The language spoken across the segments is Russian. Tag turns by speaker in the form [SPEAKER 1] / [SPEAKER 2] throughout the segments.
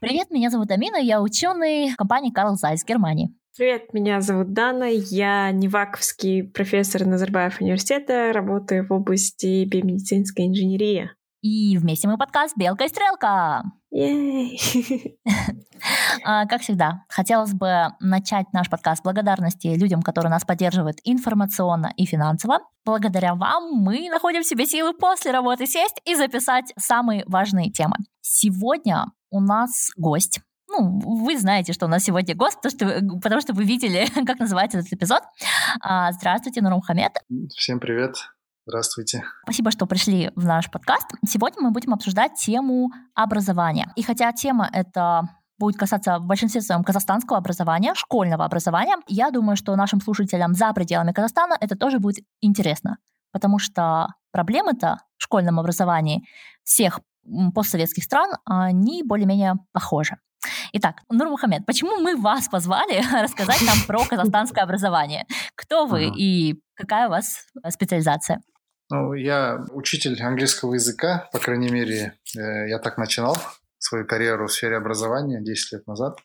[SPEAKER 1] Привет, меня зовут Амина, я ученый компании Carl Zeiss Германии.
[SPEAKER 2] Привет, меня зовут Дана, я неваковский профессор Назарбаев университета, работаю в области биомедицинской инженерии.
[SPEAKER 1] И вместе мы подкаст «Белка и стрелка». А, как всегда, хотелось бы начать наш подкаст с благодарности людям, которые нас поддерживают информационно и финансово. Благодаря вам мы находим в себе силы после работы сесть и записать самые важные темы. Сегодня у нас гость. Ну, вы знаете, что у нас сегодня гость, потому что, потому что вы видели, как называется этот эпизод. А, здравствуйте, Нурум Хамед.
[SPEAKER 3] Всем привет. Здравствуйте.
[SPEAKER 1] Спасибо, что пришли в наш подкаст. Сегодня мы будем обсуждать тему образования. И хотя тема это будет касаться в большинстве своем казахстанского образования, школьного образования, я думаю, что нашим слушателям за пределами Казахстана это тоже будет интересно, потому что проблемы-то в школьном образовании всех постсоветских стран, они более-менее похожи. Итак, Нур Мухаммед, почему мы вас позвали рассказать нам про казахстанское образование? Кто вы и какая у вас специализация?
[SPEAKER 3] Ну, я учитель английского языка, по крайней мере, э, я так начинал свою карьеру в сфере образования 10 лет назад.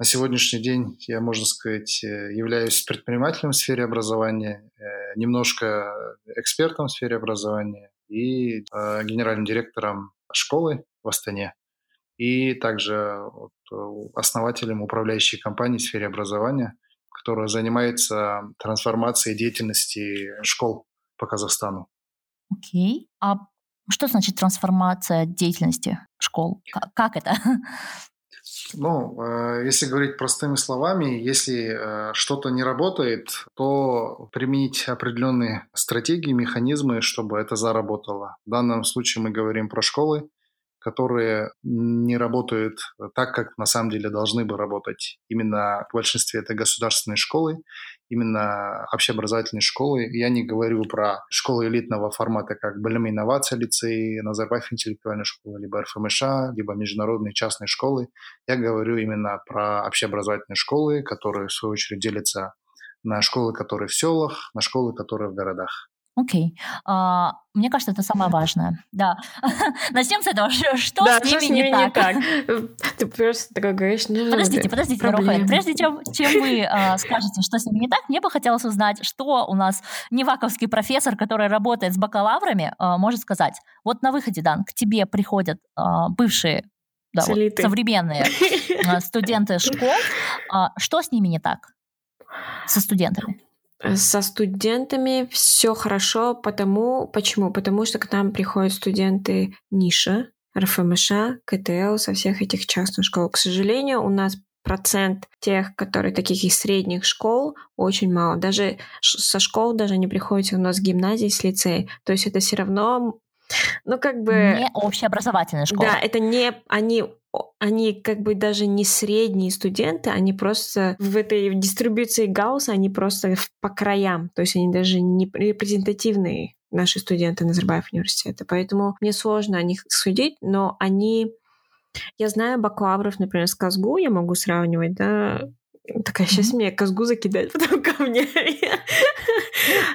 [SPEAKER 3] На сегодняшний день я, можно сказать, э, являюсь предпринимателем в сфере образования, э, немножко экспертом в сфере образования и генеральным директором школы в Астане и также основателем управляющей компании в сфере образования, которая занимается трансформацией деятельности школ по Казахстану.
[SPEAKER 1] Окей. Okay. А что значит трансформация деятельности школ? Как это?
[SPEAKER 3] Ну, э, если говорить простыми словами, если э, что-то не работает, то применить определенные стратегии, механизмы, чтобы это заработало. В данном случае мы говорим про школы, которые не работают так, как на самом деле должны бы работать. Именно в большинстве это государственные школы, именно общеобразовательные школы. Я не говорю про школы элитного формата, как Бальм инновация лицеи, Назарбаев интеллектуальная школа, либо РФМШ, либо международные частные школы. Я говорю именно про общеобразовательные школы, которые в свою очередь делятся на школы, которые в селах, на школы, которые в городах.
[SPEAKER 1] Окей. Okay. А, мне кажется, это самое важное. Да. Начнем с этого. Что
[SPEAKER 2] да,
[SPEAKER 1] с ними, с ними не,
[SPEAKER 2] не
[SPEAKER 1] так?
[SPEAKER 2] Ты просто такой говоришь, ну,
[SPEAKER 1] Подождите, подождите, Рухай. Прежде чем, чем вы а, скажете, что с ними не так, мне бы хотелось узнать, что у нас неваковский профессор, который работает с бакалаврами, а, может сказать. Вот на выходе, Дан, к тебе приходят бывшие да, вот, современные студенты школ. Что с ними не так? Со студентами?
[SPEAKER 2] Со студентами все хорошо, потому почему? Потому что к нам приходят студенты ниша, РФМШ, КТЛ, со всех этих частных школ. К сожалению, у нас процент тех, которые таких из средних школ, очень мало. Даже со школ даже не приходится у нас гимназии с лицей. То есть это все равно ну, как бы...
[SPEAKER 1] Не общеобразовательная школа.
[SPEAKER 2] Да, это не... Они они как бы даже не средние студенты, они просто в этой дистрибуции Гаусса, они просто по краям, то есть они даже не репрезентативные наши студенты Назарбаев университета. Поэтому мне сложно о них судить, но они... Я знаю бакалавров, например, с Казгу, я могу сравнивать, да, Такая, сейчас меня Казгу закидает потом ко мне.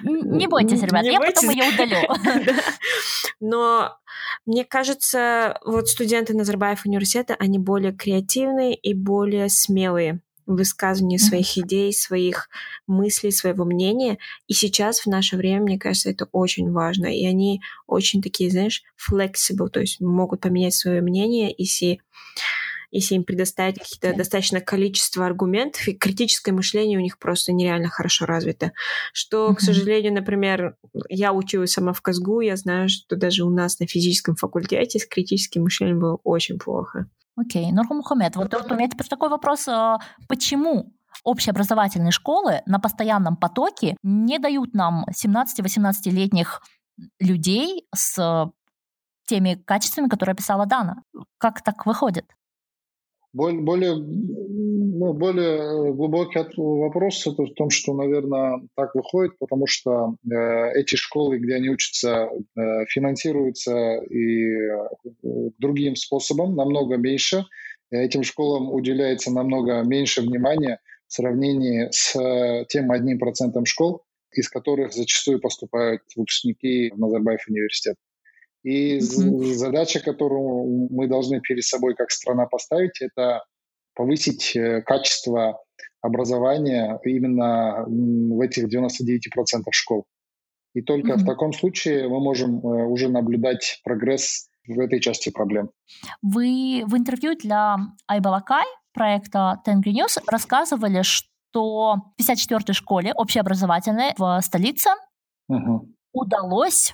[SPEAKER 1] Не бойтесь, ребят, я потом ее удалю.
[SPEAKER 2] Но мне кажется, вот студенты Назарбаев университета, они более креативные и более смелые в высказывании своих идей, своих мыслей, своего мнения. И сейчас, в наше время, мне кажется, это очень важно. И они очень такие, знаешь, flexible, то есть могут поменять свое мнение, если если им предоставить какие-то достаточно количество аргументов, и критическое мышление у них просто нереально хорошо развито. Что, mm-hmm. к сожалению, например, я училась сама в Казгу, я знаю, что даже у нас на физическом факультете с критическим мышлением было очень плохо.
[SPEAKER 1] Окей, okay. Нурху Мухаммед, вот, вот у меня теперь такой вопрос, а, почему общеобразовательные школы на постоянном потоке не дают нам 17-18-летних людей с теми качествами, которые описала Дана. Как так выходит?
[SPEAKER 3] Более, более, ну, более э, глубокий вопрос это в том, что, наверное, так выходит, потому что э, эти школы, где они учатся, э, финансируются и э, другим способом, намного меньше. Этим школам уделяется намного меньше внимания в сравнении с э, тем одним процентом школ, из которых зачастую поступают выпускники в Назарбаев университет. И mm-hmm. задача, которую мы должны перед собой как страна поставить, это повысить э, качество образования именно в этих 99% школ. И только mm-hmm. в таком случае мы можем э, уже наблюдать прогресс в этой части проблем.
[SPEAKER 1] Вы в интервью для Айбалакай проекта Тенгри News рассказывали, что в 54-й школе общеобразовательной в столице угу. удалось,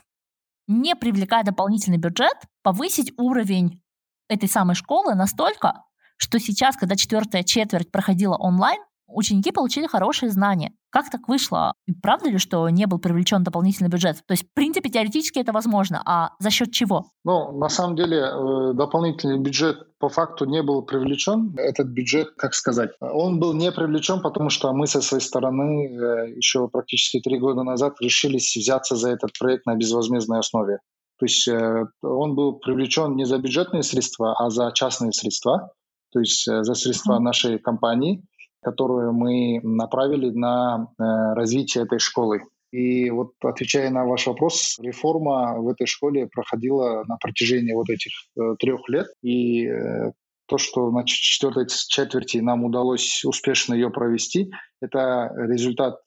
[SPEAKER 1] не привлекая дополнительный бюджет, повысить уровень этой самой школы настолько, что сейчас, когда четвертая четверть проходила онлайн, ученики получили хорошие знания. Как так вышло? И правда ли, что не был привлечен дополнительный бюджет? То есть, в принципе, теоретически это возможно, а за счет чего?
[SPEAKER 3] Ну, на самом деле, э, дополнительный бюджет по факту не был привлечен. Этот бюджет, как сказать, он был не привлечен, потому что мы со своей стороны э, еще практически три года назад решились взяться за этот проект на безвозмездной основе. То есть э, он был привлечен не за бюджетные средства, а за частные средства, то есть за средства нашей компании которую мы направили на э, развитие этой школы. И вот отвечая на ваш вопрос, реформа в этой школе проходила на протяжении вот этих э, трех лет. И э, то, что на четвертой четверти нам удалось успешно ее провести, это результат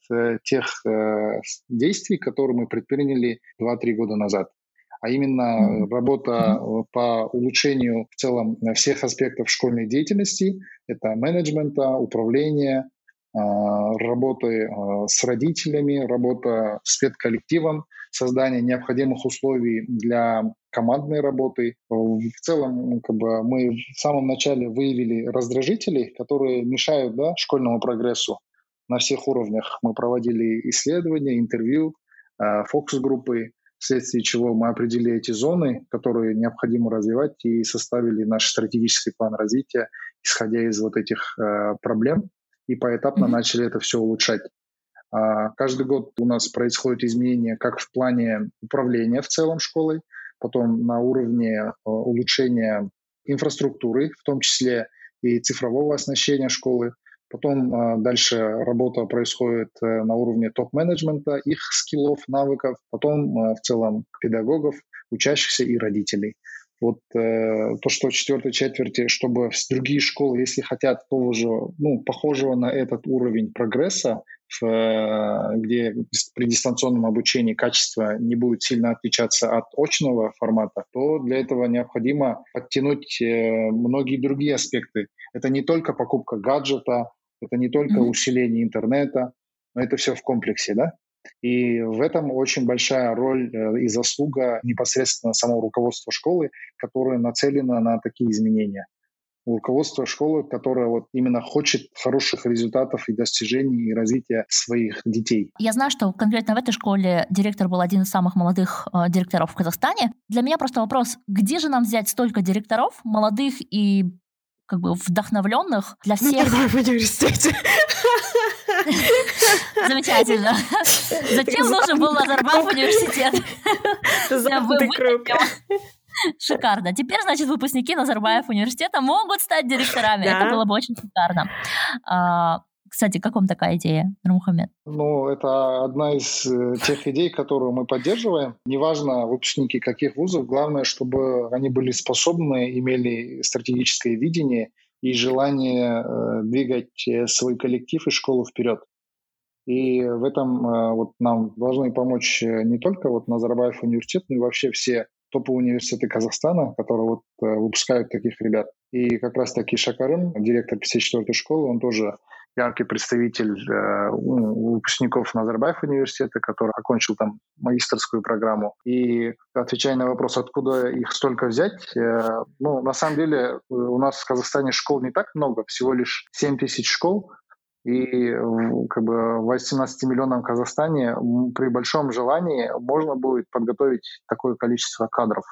[SPEAKER 3] тех действий, которые мы предприняли 2-3 года назад а именно работа э, по улучшению в целом всех аспектов школьной деятельности. Это менеджмента, управления, работы с родителями, работа с педколлективом, создание необходимых условий для командной работы. В целом, как бы, мы в самом начале выявили раздражители, которые мешают да, школьному прогрессу на всех уровнях. Мы проводили исследования, интервью, фокус-группы, вследствие чего мы определили эти зоны, которые необходимо развивать, и составили наш стратегический план развития, исходя из вот этих э, проблем, и поэтапно mm-hmm. начали это все улучшать. А, каждый год у нас происходят изменения как в плане управления в целом школой, потом на уровне э, улучшения инфраструктуры, в том числе и цифрового оснащения школы, Потом а, дальше работа происходит э, на уровне топ-менеджмента, их скиллов, навыков, потом а, в целом педагогов, учащихся и родителей. Вот э, то, что в четвертой четверти, чтобы другие школы, если хотят того же, ну, похожего на этот уровень прогресса, в, э, где при дистанционном обучении качество не будет сильно отличаться от очного формата, то для этого необходимо подтянуть э, многие другие аспекты. Это не только покупка гаджета, это не только mm-hmm. усиление интернета, но это все в комплексе, да? И в этом очень большая роль э, и заслуга непосредственно самого руководства школы, которое нацелено на такие изменения. Руководство школы, которое вот именно хочет хороших результатов и достижений и развития своих детей.
[SPEAKER 1] Я знаю, что конкретно в этой школе директор был один из самых молодых э, директоров в Казахстане. Для меня просто вопрос, где же нам взять столько директоров, молодых и как бы вдохновленных для всех.
[SPEAKER 2] Ну, в университете.
[SPEAKER 1] Замечательно. Затем нужен был Назарбаев университет. Шикарно. Теперь, значит, выпускники Назарбаев университета могут стать директорами. Да. Это было бы очень шикарно. Кстати, как вам такая идея, Нурмухамед?
[SPEAKER 3] Ну, это одна из э, тех идей, которую мы поддерживаем. Неважно, выпускники каких вузов, главное, чтобы они были способны, имели стратегическое видение и желание э, двигать э, свой коллектив и школу вперед. И в этом вот нам должны помочь не только вот Назарбаев университет, но и вообще все топовые университеты Казахстана, которые вот выпускают таких ребят. И как раз таки Шакарым, директор 54-й школы, он тоже яркий представитель э, выпускников Назарбаев университета, который окончил там магистрскую программу. И отвечая на вопрос, откуда их столько взять, э, ну, на самом деле э, у нас в Казахстане школ не так много, всего лишь 7 тысяч школ, и как бы в 18 миллионном Казахстане при большом желании можно будет подготовить такое количество кадров.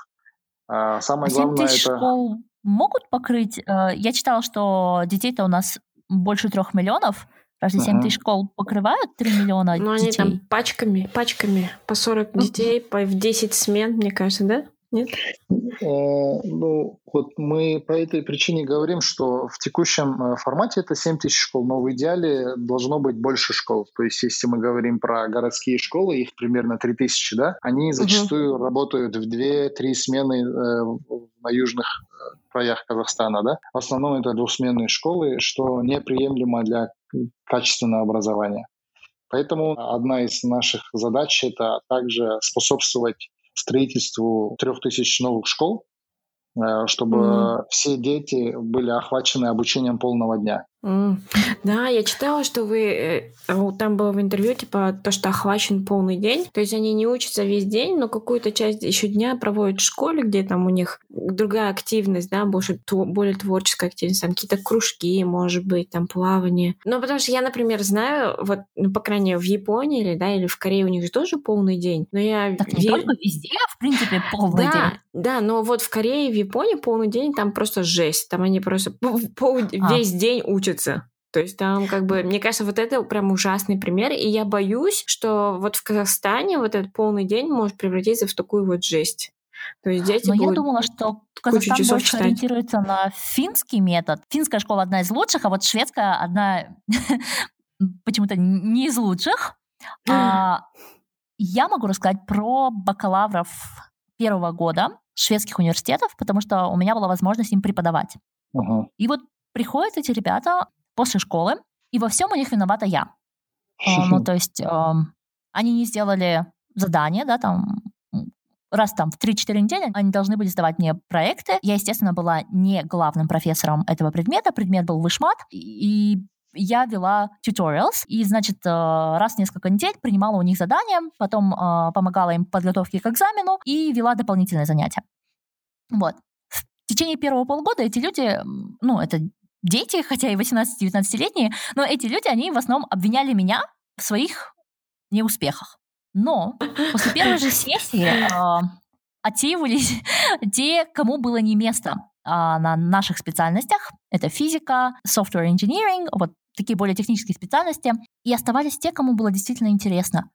[SPEAKER 1] А самое а главное тысяч это... школ могут покрыть? Я читала, что детей-то у нас больше трех миллионов. Разве 7 тысяч школ покрывают 3 миллиона
[SPEAKER 2] Ну, они там пачками, пачками, по 40 детей, по, в 10 смен, мне кажется, да? Нет?
[SPEAKER 3] Э, ну, вот мы по этой причине говорим, что в текущем э, формате это 7 тысяч школ, но в идеале должно быть больше школ. То есть если мы говорим про городские школы, их примерно 3 тысячи, да, они зачастую угу. работают в 2-3 смены э, на южных краях Казахстана, да. В основном это двухсменные школы, что неприемлемо для качественного образования. Поэтому одна из наших задач — это также способствовать строительству трех тысяч новых школ, э, чтобы mm-hmm. все дети были охвачены обучением полного дня.
[SPEAKER 2] Mm. Да, я читала, что вы э, там было в интервью типа то, что охвачен полный день. То есть они не учатся весь день, но какую-то часть еще дня проводят в школе, где там у них другая активность, да, больше более творческая активность, там какие-то кружки, может быть, там плавание. Но потому что я, например, знаю, вот, ну, по крайней мере, в Японии или, да, или в Корее у них же тоже полный день. Но я
[SPEAKER 1] так не только везде, а в принципе, полный
[SPEAKER 2] да,
[SPEAKER 1] день.
[SPEAKER 2] Да, но вот в Корее и в Японии полный день там просто жесть. Там они просто пол, а. весь день учат учатся. То есть там как бы, мне кажется, вот это прям ужасный пример, и я боюсь, что вот в Казахстане вот этот полный день может превратиться в такую вот жесть. То есть дети
[SPEAKER 1] Но я думала, что Казахстан больше читать. ориентируется на финский метод. Финская школа одна из лучших, а вот шведская одна почему-то не из лучших. А, я могу рассказать про бакалавров первого года шведских университетов, потому что у меня была возможность им преподавать. И вот приходят эти ребята после школы, и во всем у них виновата я. А, ну, то есть они не сделали задание, да, там раз там в 3-4 недели они должны были сдавать мне проекты. Я, естественно, была не главным профессором этого предмета, предмет был вышмат, и я вела tutorials, и, значит, э, раз в несколько недель принимала у них задания, потом э, помогала им в подготовке к экзамену и вела дополнительные занятия. Вот. В течение первого полугода эти люди, ну, это дети, хотя и 18-19-летние, но эти люди, они в основном обвиняли меня в своих неуспехах. Но после первой же сессии э, отсеивались те, кому было не место э, на наших специальностях. Это физика, software engineering, вот такие более технические специальности. И оставались те, кому было действительно интересно.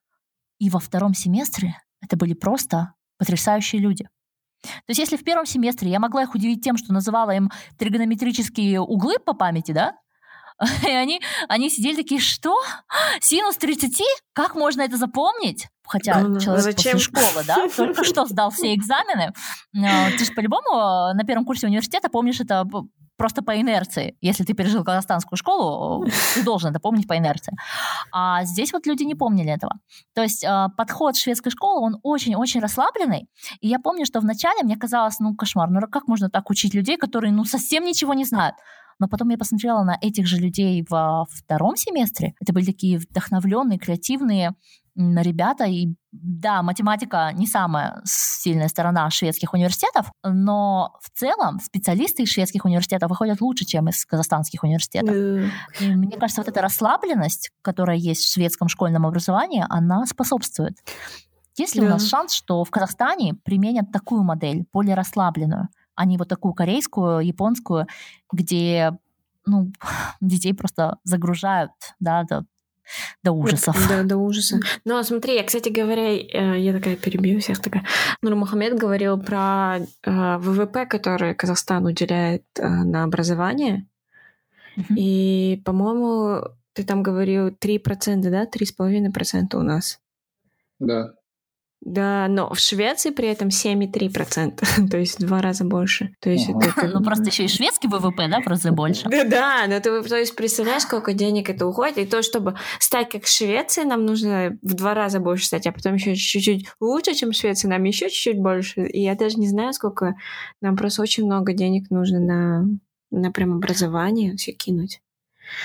[SPEAKER 1] И во втором семестре это были просто потрясающие люди. То есть если в первом семестре я могла их удивить тем, что называла им тригонометрические углы по памяти, да, и они, они сидели такие, что? Синус 30? Как можно это запомнить? Хотя ну, человек Зачем? после школы, да, только что сдал все экзамены. А, ты же по-любому на первом курсе университета помнишь это просто по инерции. Если ты пережил казахстанскую школу, ты должен это помнить по инерции. А здесь вот люди не помнили этого. То есть э, подход шведской школы, он очень-очень расслабленный. И я помню, что вначале мне казалось, ну, кошмар, ну как можно так учить людей, которые, ну, совсем ничего не знают? Но потом я посмотрела на этих же людей во втором семестре. Это были такие вдохновленные, креативные, ребята. И да, математика не самая сильная сторона шведских университетов, но в целом специалисты из шведских университетов выходят лучше, чем из казахстанских университетов. И мне кажется, вот эта расслабленность, которая есть в шведском школьном образовании, она способствует. Есть ли да. у нас шанс, что в Казахстане применят такую модель, более расслабленную, а не вот такую корейскую, японскую, где ну, детей просто загружают, да, до ужасов.
[SPEAKER 2] Да, до ужаса. Но смотри, я, кстати говоря, э, я такая перебью всех такая. Нур Мухаммед говорил про э, ВВП, который Казахстан уделяет э, на образование. Mm-hmm. И, по-моему, ты там говорил 3%, да? 3,5% у нас.
[SPEAKER 3] Да.
[SPEAKER 2] Да, но в Швеции при этом 7,3%, то есть в два раза больше. То есть
[SPEAKER 1] это, это... Ну просто еще и шведский ВВП, да, в разы больше.
[SPEAKER 2] Да, да, но ты то есть представляешь, сколько денег это уходит, и то, чтобы стать как Швеция, нам нужно в два раза больше стать, а потом еще чуть-чуть лучше, чем Швеция, нам еще чуть-чуть больше. И я даже не знаю, сколько нам просто очень много денег нужно на на прям образование все кинуть.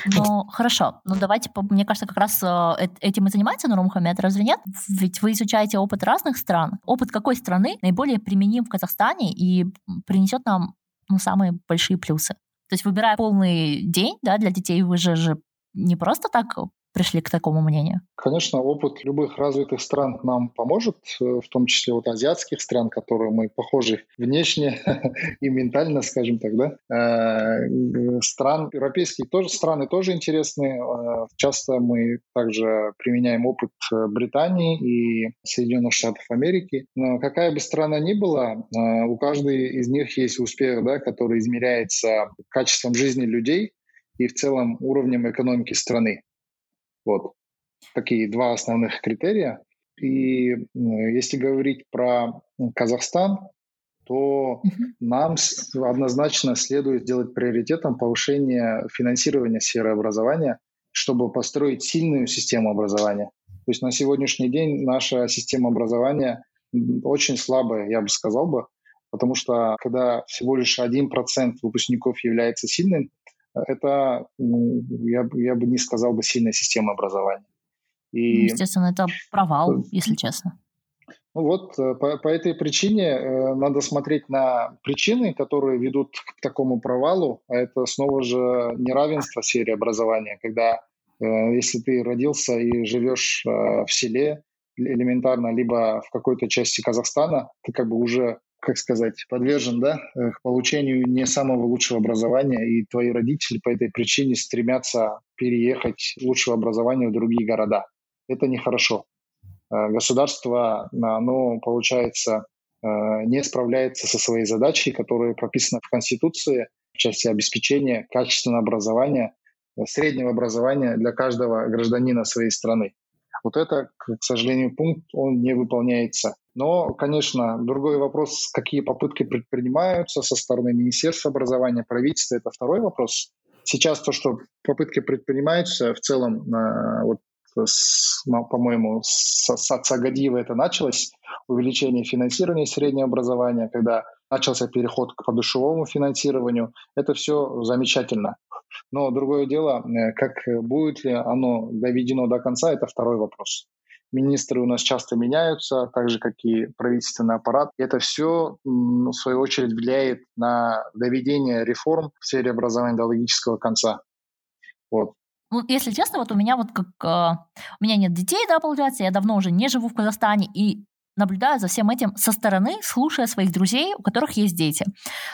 [SPEAKER 1] Ну, хорошо. Ну, давайте, мне кажется, как раз э, этим и занимается Нуру Мухаммед, разве нет? Ведь вы изучаете опыт разных стран. Опыт какой страны наиболее применим в Казахстане и принесет нам ну, самые большие плюсы? То есть, выбирая полный день да, для детей, вы же, же не просто так пришли к такому мнению?
[SPEAKER 3] Конечно, опыт любых развитых стран нам поможет, э, в том числе вот азиатских стран, которые мы похожи внешне и ментально, скажем так, да. Э, стран европейских тоже страны тоже интересны. Э, часто мы также применяем опыт Британии и Соединенных Штатов Америки. Но какая бы страна ни была, у каждой из них есть успех, да, который измеряется качеством жизни людей и в целом уровнем экономики страны. Вот такие два основных критерия. И если говорить про Казахстан, то нам однозначно следует сделать приоритетом повышение финансирования сферы образования, чтобы построить сильную систему образования. То есть на сегодняшний день наша система образования очень слабая, я бы сказал бы, потому что когда всего лишь 1% выпускников является сильным, это, ну, я, я бы не сказал бы, сильная система образования.
[SPEAKER 1] И... Естественно, это провал, если честно.
[SPEAKER 3] Ну вот, э, по, по этой причине э, надо смотреть на причины, которые ведут к такому провалу, а это снова же неравенство в сфере образования, когда э, если ты родился и живешь э, в селе элементарно, либо в какой-то части Казахстана, ты как бы уже как сказать, подвержен да, э, к получению не самого лучшего образования, и твои родители по этой причине стремятся переехать лучшего образования в другие города. Это нехорошо. Э, государство, оно, получается, э, не справляется со своей задачей, которая прописана в Конституции в части обеспечения качественного образования, среднего образования для каждого гражданина своей страны. Вот это, к сожалению, пункт, он не выполняется. Но, конечно, другой вопрос, какие попытки предпринимаются со стороны Министерства образования, правительства, это второй вопрос. Сейчас то, что попытки предпринимаются, в целом, э, вот по-моему, с, с отца Гадиева это началось, увеличение финансирования среднего образования, когда начался переход к подушевому финансированию. Это все замечательно. Но другое дело, э, как будет ли оно доведено до конца, это второй вопрос. Министры у нас часто меняются, так же, как и правительственный аппарат. Это все, в свою очередь, влияет на доведение реформ в сфере образования до логического конца.
[SPEAKER 1] Вот. Ну, если честно, вот у меня вот как... Э, у меня нет детей, да, получается, я давно уже не живу в Казахстане, и наблюдаю за всем этим со стороны, слушая своих друзей, у которых есть дети.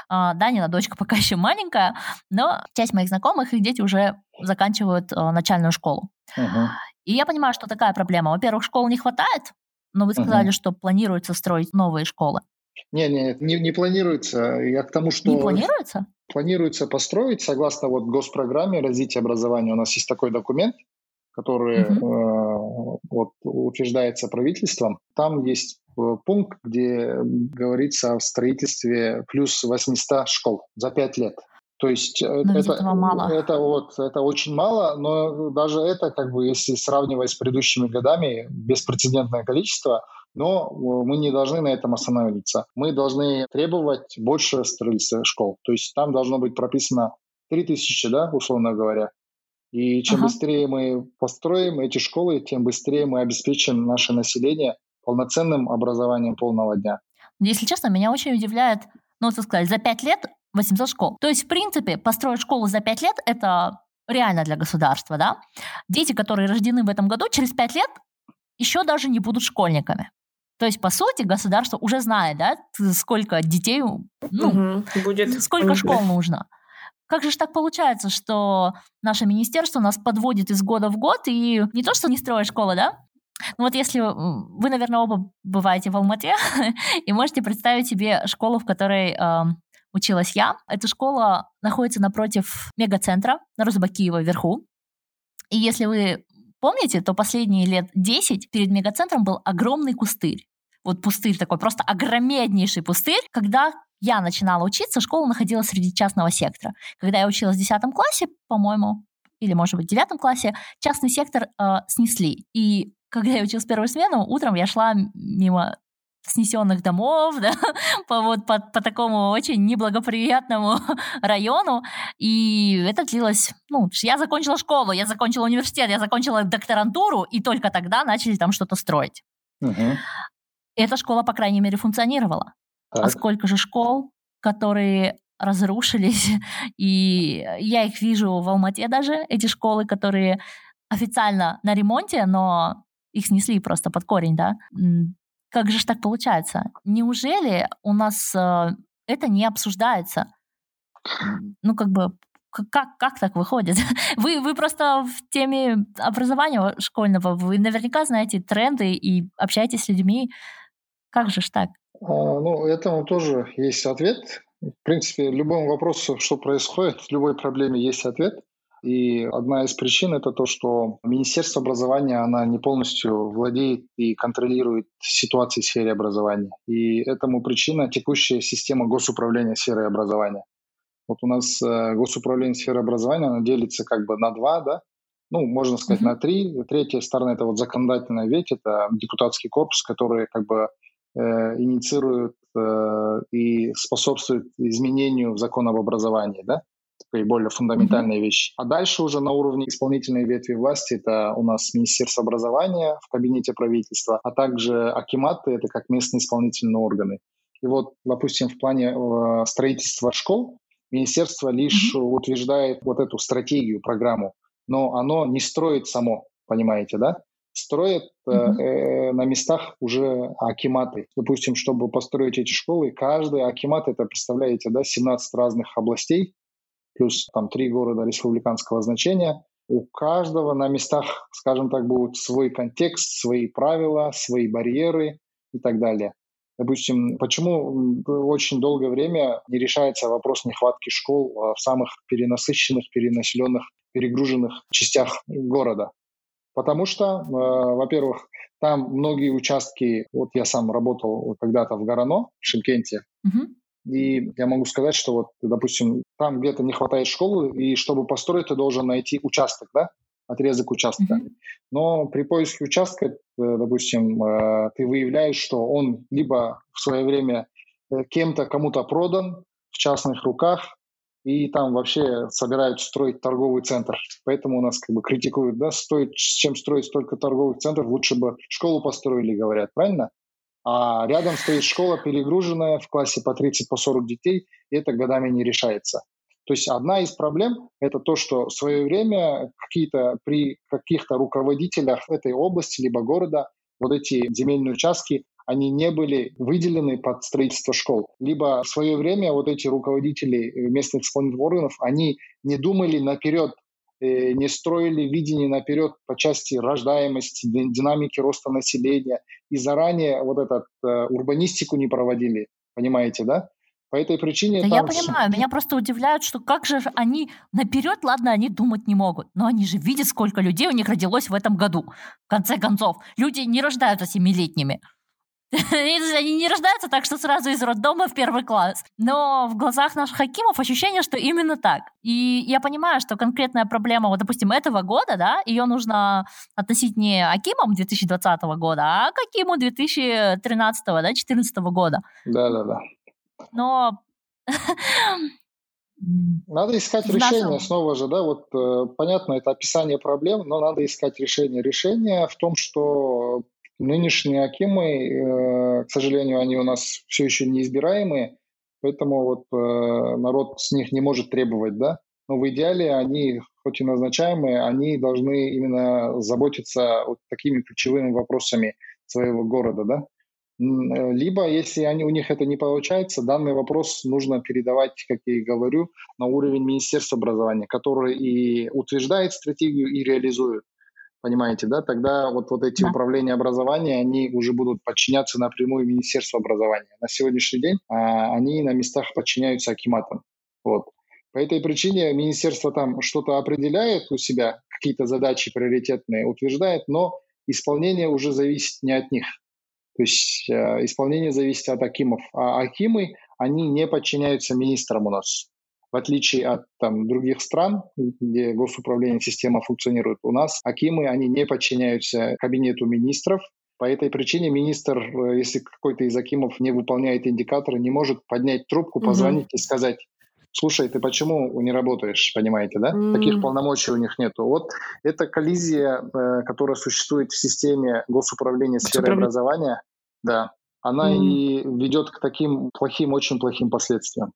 [SPEAKER 1] А, Данина дочка пока еще маленькая, но часть моих знакомых, их дети уже заканчивают а, начальную школу. Uh-huh. И я понимаю, что такая проблема. Во-первых, школ не хватает, но вы сказали, uh-huh. что планируется строить новые школы.
[SPEAKER 3] Не, не, не, не планируется. Я к тому, что...
[SPEAKER 1] Не планируется?
[SPEAKER 3] Планируется построить, согласно вот госпрограмме развития образования. У нас есть такой документ, который uh-huh. э, вот, утверждается правительством. Там есть э, пункт, где говорится о строительстве плюс 800 школ за 5 лет. То есть э, но это, мало. это вот это очень мало, но даже это как бы если сравнивать с предыдущими годами беспрецедентное количество, но э, мы не должны на этом остановиться. Мы должны требовать больше строительства школ. То есть там должно быть прописано 3000, да, условно говоря. И чем ага. быстрее мы построим эти школы, тем быстрее мы обеспечим наше население полноценным образованием полного дня.
[SPEAKER 1] Если честно, меня очень удивляет, ну, так сказать, за пять лет 800 школ. То есть, в принципе, построить школу за 5 лет – это реально для государства, да? Дети, которые рождены в этом году, через 5 лет еще даже не будут школьниками. То есть, по сути, государство уже знает, да, сколько детей, ну, угу, будет. сколько школ нужно. Как же так получается, что наше министерство нас подводит из года в год, и не то, что не строит школы, да? Ну вот если вы, наверное, оба бываете в Алмате и можете представить себе школу, в которой э, училась я. Эта школа находится напротив мегацентра на Розбакиева вверху. И если вы помните, то последние лет 10 перед мегацентром был огромный пустырь. Вот пустырь такой, просто огромнейший пустырь. Когда я начинала учиться, школа находилась среди частного сектора. Когда я училась в 10 классе, по-моему, или, может быть, в 9 классе, частный сектор э, снесли. И когда я училась первую смену, утром я шла мимо снесенных домов, да, по, вот, по, по такому очень неблагоприятному району. И это длилось, ну, я закончила школу, я закончила университет, я закончила докторантуру, и только тогда начали там что-то строить. Угу. Эта школа, по крайней мере, функционировала. А так. А сколько же школ, которые разрушились, и я их вижу в Алмате даже, эти школы, которые официально на ремонте, но их снесли просто под корень, да? Как же ж так получается? Неужели у нас э, это не обсуждается? Ну, как бы, как, как так выходит? Вы, вы просто в теме образования школьного, вы наверняка знаете тренды и общаетесь с людьми. Как же ж так?
[SPEAKER 3] А, ну, этому тоже есть ответ. В принципе, любому вопросу, что происходит, любой проблеме есть ответ. И одна из причин это то, что Министерство образования, она не полностью владеет и контролирует ситуацию в сфере образования. И этому причина текущая система госуправления сферой образования. Вот у нас э, госуправление сферы образования, она делится как бы на два, да, ну, можно сказать, mm-hmm. на три. Третья сторона — это вот законодательная ветвь, это депутатский корпус, который как бы инициирует э, и способствует изменению в закон об образовании, да и более фундаментальные вещи. А дальше уже на уровне исполнительной ветви власти это у нас Министерство образования в кабинете правительства, а также Акиматы, это как местные исполнительные органы. И вот, допустим, в плане э, строительства школ Министерство лишь mm-hmm. утверждает вот эту стратегию, программу, но оно не строит само, понимаете, да? Строят mm-hmm. э, на местах уже акиматы. Допустим, чтобы построить эти школы, каждый акимат, это представляете, да, 17 разных областей, плюс там три города республиканского значения. У каждого на местах, скажем так, будет свой контекст, свои правила, свои барьеры и так далее. Допустим, почему очень долгое время не решается вопрос нехватки школ а, в самых перенасыщенных, перенаселенных, перегруженных частях города? Потому что, э, во-первых, там многие участки, вот я сам работал когда-то в Горано, в Шимкенте, uh-huh. И я могу сказать, что вот, допустим, там где-то не хватает школы, и чтобы построить, ты должен найти участок, да, отрезок участка. Mm-hmm. Но при поиске участка, э, допустим, э, ты выявляешь, что он либо в свое время э, кем-то кому-то продан в частных руках, и там вообще собирают строить торговый центр. Поэтому у нас как бы критикуют, да, стоит, чем строить столько торговых центров, лучше бы школу построили, говорят, правильно? а рядом стоит школа перегруженная в классе по 30, по 40 детей, и это годами не решается. То есть одна из проблем – это то, что в свое время какие-то при каких-то руководителях этой области либо города вот эти земельные участки они не были выделены под строительство школ. Либо в свое время вот эти руководители местных исполнительных органов, они не думали наперед Э, не строили видение наперед по части рождаемости, динамики роста населения и заранее вот этот э, урбанистику не проводили, понимаете, да? По этой причине...
[SPEAKER 1] Да я понимаю, меня просто удивляют, что как же они наперед, ладно, они думать не могут, но они же видят, сколько людей у них родилось в этом году. В конце концов, люди не рождаются семилетними. Они не рождаются так, что сразу из роддома в первый класс. Но в глазах наших хакимов ощущение, что именно так. И я понимаю, что конкретная проблема, вот, допустим, этого года, да, ее нужно относить не Акимам 2020 года, а к Акиму 2013, да, 2014 года.
[SPEAKER 3] Да-да-да.
[SPEAKER 1] Но
[SPEAKER 3] надо искать решение нашем... снова же, да, вот э, понятно, это описание проблем, но надо искать решение. Решение в том, что Нынешние акимы, э, к сожалению, они у нас все еще неизбираемые, поэтому вот э, народ с них не может требовать, да. Но в идеале они, хоть и назначаемые, они должны именно заботиться вот такими ключевыми вопросами своего города, да. Э, либо, если они, у них это не получается, данный вопрос нужно передавать, как я и говорю, на уровень Министерства образования, который и утверждает стратегию, и реализует понимаете, да, тогда вот, вот эти да. управления образования, они уже будут подчиняться напрямую Министерству образования. На сегодняшний день а, они на местах подчиняются акиматам. Вот. По этой причине министерство там что-то определяет у себя, какие-то задачи приоритетные утверждает, но исполнение уже зависит не от них. То есть э, исполнение зависит от акимов. А акимы, они не подчиняются министрам у нас в отличие от там, других стран, где госуправление система функционирует у нас, акимы, они не подчиняются кабинету министров, по этой причине министр, э, если какой-то из акимов не выполняет индикаторы, не может поднять трубку, позвонить mm-hmm. и сказать, слушай, ты почему не работаешь, понимаете, да? Mm. Таких полномочий у них нету. Вот это коллизия, э, которая существует в системе госуправления сферы образования, да, она mm. и ведет к таким плохим, очень плохим последствиям.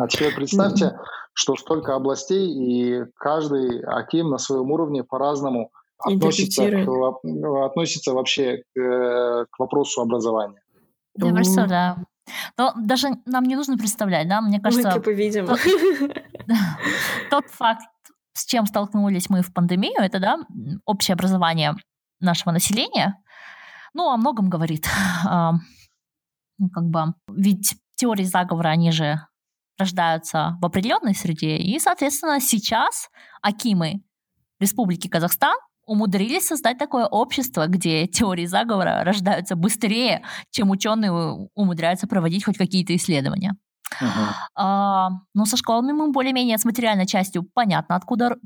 [SPEAKER 3] А теперь представьте, что столько областей, и каждый Аким на своем уровне по-разному относится, к, относится вообще к, к вопросу образования.
[SPEAKER 1] Я кажется, да. Но даже нам не нужно представлять, да, мне кажется... Мы
[SPEAKER 2] типа видим.
[SPEAKER 1] Тот, тот факт, с чем столкнулись мы в пандемию, это, да, общее образование нашего населения, ну, о многом говорит. Ну, как бы, ведь теории заговора, они же рождаются в определенной среде, и, соответственно, сейчас Акимы Республики Казахстан умудрились создать такое общество, где теории заговора рождаются быстрее, чем ученые умудряются проводить хоть какие-то исследования. Uh-huh. А, ну, со школами мы более-менее с материальной частью понятно, откуда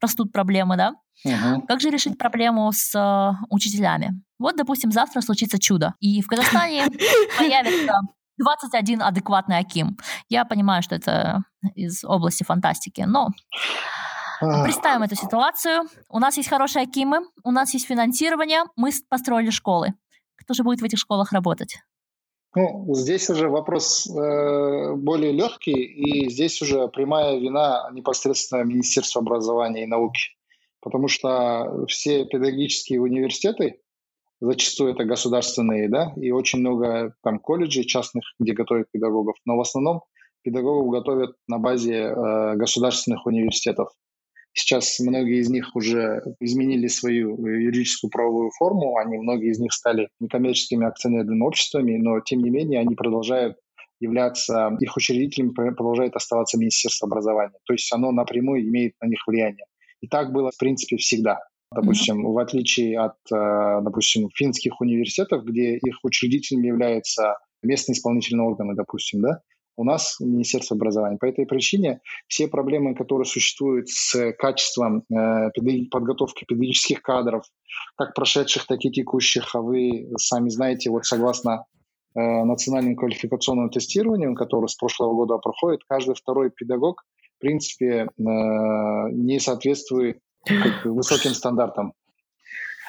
[SPEAKER 1] растут проблемы, да? Uh-huh. Как же решить проблему с uh, учителями? Вот, допустим, завтра случится чудо, и в Казахстане появится 21 адекватный Аким. Я понимаю, что это из области фантастики, но Представим эту ситуацию. У нас есть хорошие акимы, у нас есть финансирование, мы построили школы. Кто же будет в этих школах работать?
[SPEAKER 3] Ну, здесь уже вопрос э, более легкий, и здесь уже прямая вина непосредственно Министерства образования и науки. Потому что все педагогические университеты, зачастую это государственные, да, и очень много там колледжей частных, где готовят педагогов, но в основном педагогов готовят на базе э, государственных университетов. Сейчас многие из них уже изменили свою юридическую правовую форму, они многие из них стали некоммерческими акционерными обществами, но тем не менее они продолжают являться, их учредителями продолжает оставаться Министерство образования. То есть оно напрямую имеет на них влияние. И так было, в принципе, всегда. Допустим, mm-hmm. в отличие от, э, допустим, финских университетов, где их учредителем являются местные исполнительные органы, допустим, да, у нас Министерство образования. По этой причине все проблемы, которые существуют с качеством э, подготовки педагогических кадров, как прошедших, так и текущих, а вы сами знаете, вот согласно э, национальному квалификационному тестированию, которое с прошлого года проходит, каждый второй педагог, в принципе, э, не соответствует высоким стандартам.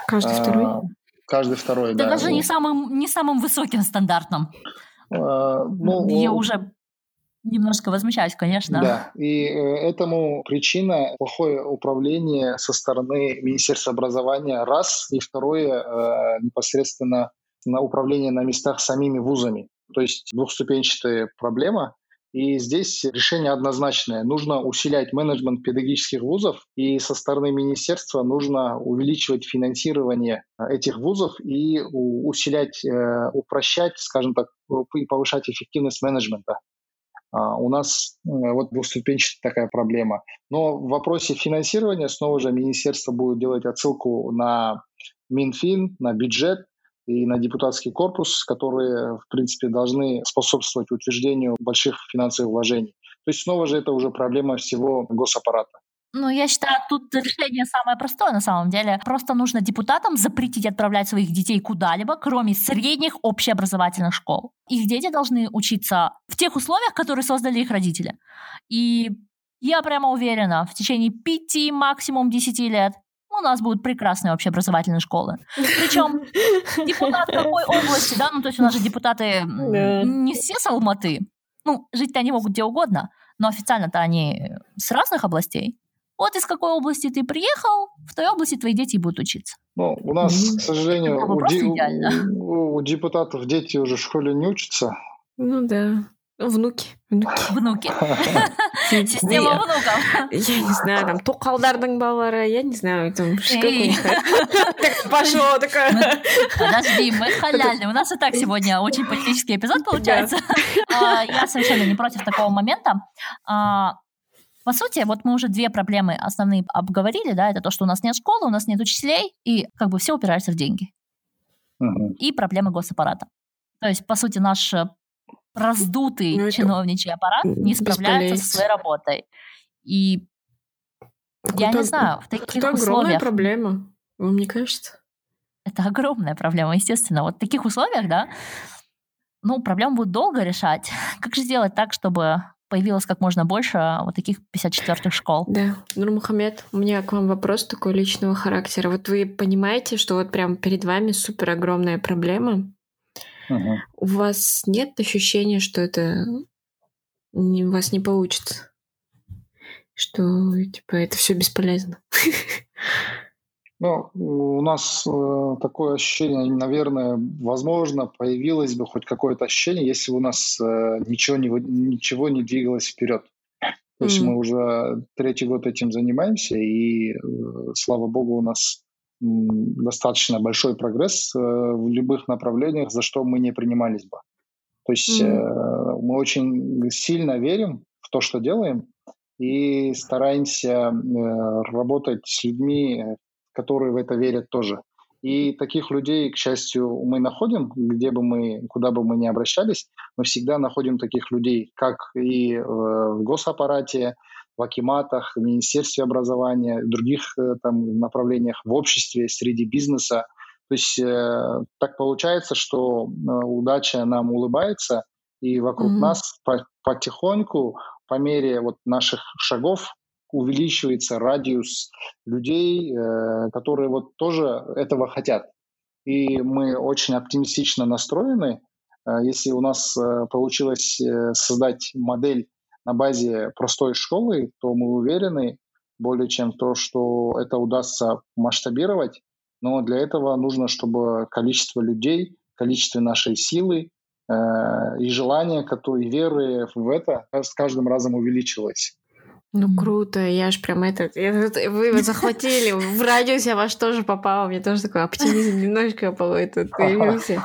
[SPEAKER 2] Каждый второй? А,
[SPEAKER 3] каждый второй, да.
[SPEAKER 1] Да даже не самым, не самым высоким стандартом. А, ну, Я уже Немножко возмущаюсь, конечно.
[SPEAKER 3] Да, и э, этому причина плохое управление со стороны Министерства образования, раз, и второе, э, непосредственно на управление на местах самими вузами. То есть двухступенчатая проблема, и здесь решение однозначное. Нужно усилять менеджмент педагогических вузов, и со стороны министерства нужно увеличивать финансирование этих вузов и усилять, э, упрощать, скажем так, и повышать эффективность менеджмента. А, у нас э, вот двухступенчатая такая проблема. Но в вопросе финансирования снова же министерство будет делать отсылку на Минфин, на бюджет и на депутатский корпус, которые, в принципе, должны способствовать утверждению больших финансовых вложений. То есть снова же это уже проблема всего госаппарата.
[SPEAKER 1] Ну, я считаю, тут решение самое простое на самом деле. Просто нужно депутатам запретить отправлять своих детей куда-либо, кроме средних общеобразовательных школ. Их дети должны учиться в тех условиях, которые создали их родители. И я прямо уверена, в течение пяти, максимум десяти лет у нас будут прекрасные общеобразовательные школы. Причем депутат какой области, да, ну то есть у нас же депутаты не все с Алматы. Ну, жить-то они могут где угодно, но официально-то они с разных областей. Вот из какой области ты приехал, в той области твои дети будут учиться.
[SPEAKER 3] Ну, у нас, mm-hmm. к сожалению, у, ди- у, у депутатов дети уже в школе не учатся.
[SPEAKER 2] Ну да. Внуки. Внуки.
[SPEAKER 1] Внуки. Система внуков.
[SPEAKER 2] Я не знаю, там тоқалдардың балалары, я не знаю, там что Так пошло такое.
[SPEAKER 1] Подожди, мы халяльные. У нас и так сегодня очень политический эпизод получается. А, я совершенно не против такого момента. А, по сути, вот мы уже две проблемы основные обговорили, да, это то, что у нас нет школы, у нас нет учителей, и как бы все упирается в деньги. И проблемы госаппарата. То есть, по сути, наш э, раздутый ну, чиновничий аппарат не справляется со своей работой. И это я не знаю, в таких это условиях... огромная
[SPEAKER 2] проблема, вам не кажется?
[SPEAKER 1] Это огромная проблема, естественно. Вот в таких условиях, да, ну, проблему будут долго решать. Как же сделать так, чтобы появилось как можно больше вот таких 54-х школ.
[SPEAKER 2] Да. Нурмухамед, у меня к вам вопрос такой личного характера. Вот вы понимаете, что вот прям перед вами супер огромная проблема? Угу. У вас нет ощущения, что это у вас не получится. Что, типа, это все бесполезно.
[SPEAKER 3] Ну, у нас э, такое ощущение, наверное, возможно, появилось бы хоть какое-то ощущение, если бы у нас э, ничего, не, ничего не двигалось вперед. То есть mm. мы уже третий год этим занимаемся, и, э, слава богу, у нас достаточно большой прогресс э, в любых направлениях, за что мы не принимались бы. То есть mm. мы очень сильно верим в то, что делаем, и стараемся работать с людьми, которые в это верят тоже. И таких людей, к счастью, мы находим, где бы мы, куда бы мы ни обращались, мы всегда находим таких людей, как и в госаппарате, в Акиматах, в Министерстве образования, в других э, там, направлениях, в обществе, среди бизнеса. То есть э, так получается, что э, удача нам улыбается, и вокруг mm-hmm. нас по- потихоньку, по мере вот наших шагов, увеличивается радиус людей, э, которые вот тоже этого хотят. И мы очень оптимистично настроены. Э, если у нас э, получилось создать модель на базе простой школы, то мы уверены более чем то, что это удастся масштабировать. Но для этого нужно, чтобы количество людей, количество нашей силы и желания, и веры в это с каждым разом увеличилось.
[SPEAKER 2] Ну круто, я ж прям этот, вы его захватили, в радиус я ваш тоже попала, мне тоже такой оптимизм немножко этот появился.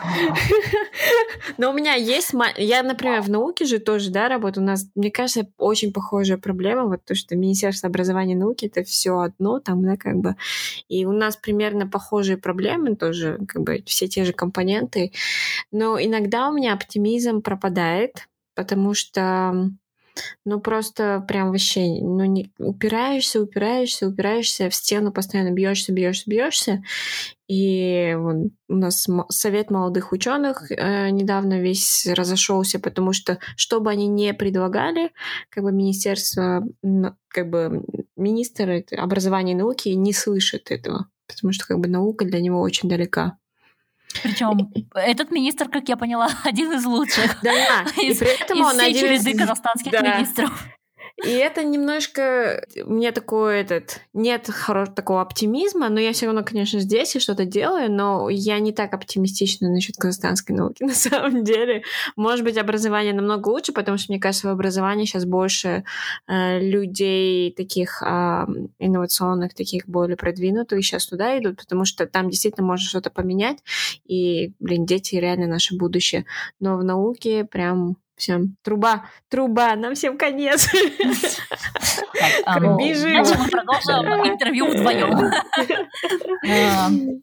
[SPEAKER 2] Но у меня есть, я, например, в науке же тоже, да, работаю, у нас, мне кажется, очень похожая проблема, вот то, что Министерство образования и науки это все одно, там, да, как бы, и у нас примерно похожие проблемы тоже, как бы, все те же компоненты, но иногда у меня оптимизм пропадает, потому что ну, просто прям вообще, ну, не, упираешься, упираешься, упираешься, в стену постоянно бьешься, бьешься, бьешься. И вон, у нас совет молодых ученых э, недавно весь разошелся, потому что, что бы они не предлагали, как бы министерство, как бы министр образования и науки не слышит этого, потому что как бы наука для него очень далека.
[SPEAKER 1] Причем этот министр, как я поняла, один из лучших.
[SPEAKER 2] Да, из, и при этом он один
[SPEAKER 1] из казахстанских министров.
[SPEAKER 2] И это немножко... Мне такой этот... Нет хорошего такого оптимизма, но я все равно, конечно, здесь и что-то делаю, но я не так оптимистична насчет казахстанской науки на самом деле. Может быть, образование намного лучше, потому что, мне кажется, в образовании сейчас больше э, людей таких э, инновационных, таких более продвинутых сейчас туда идут, потому что там действительно можно что-то поменять, и, блин, дети реально наше будущее. Но в науке прям Всем труба, труба, нам всем конец.
[SPEAKER 1] Бежим. Значит, мы продолжим интервью вдвоем.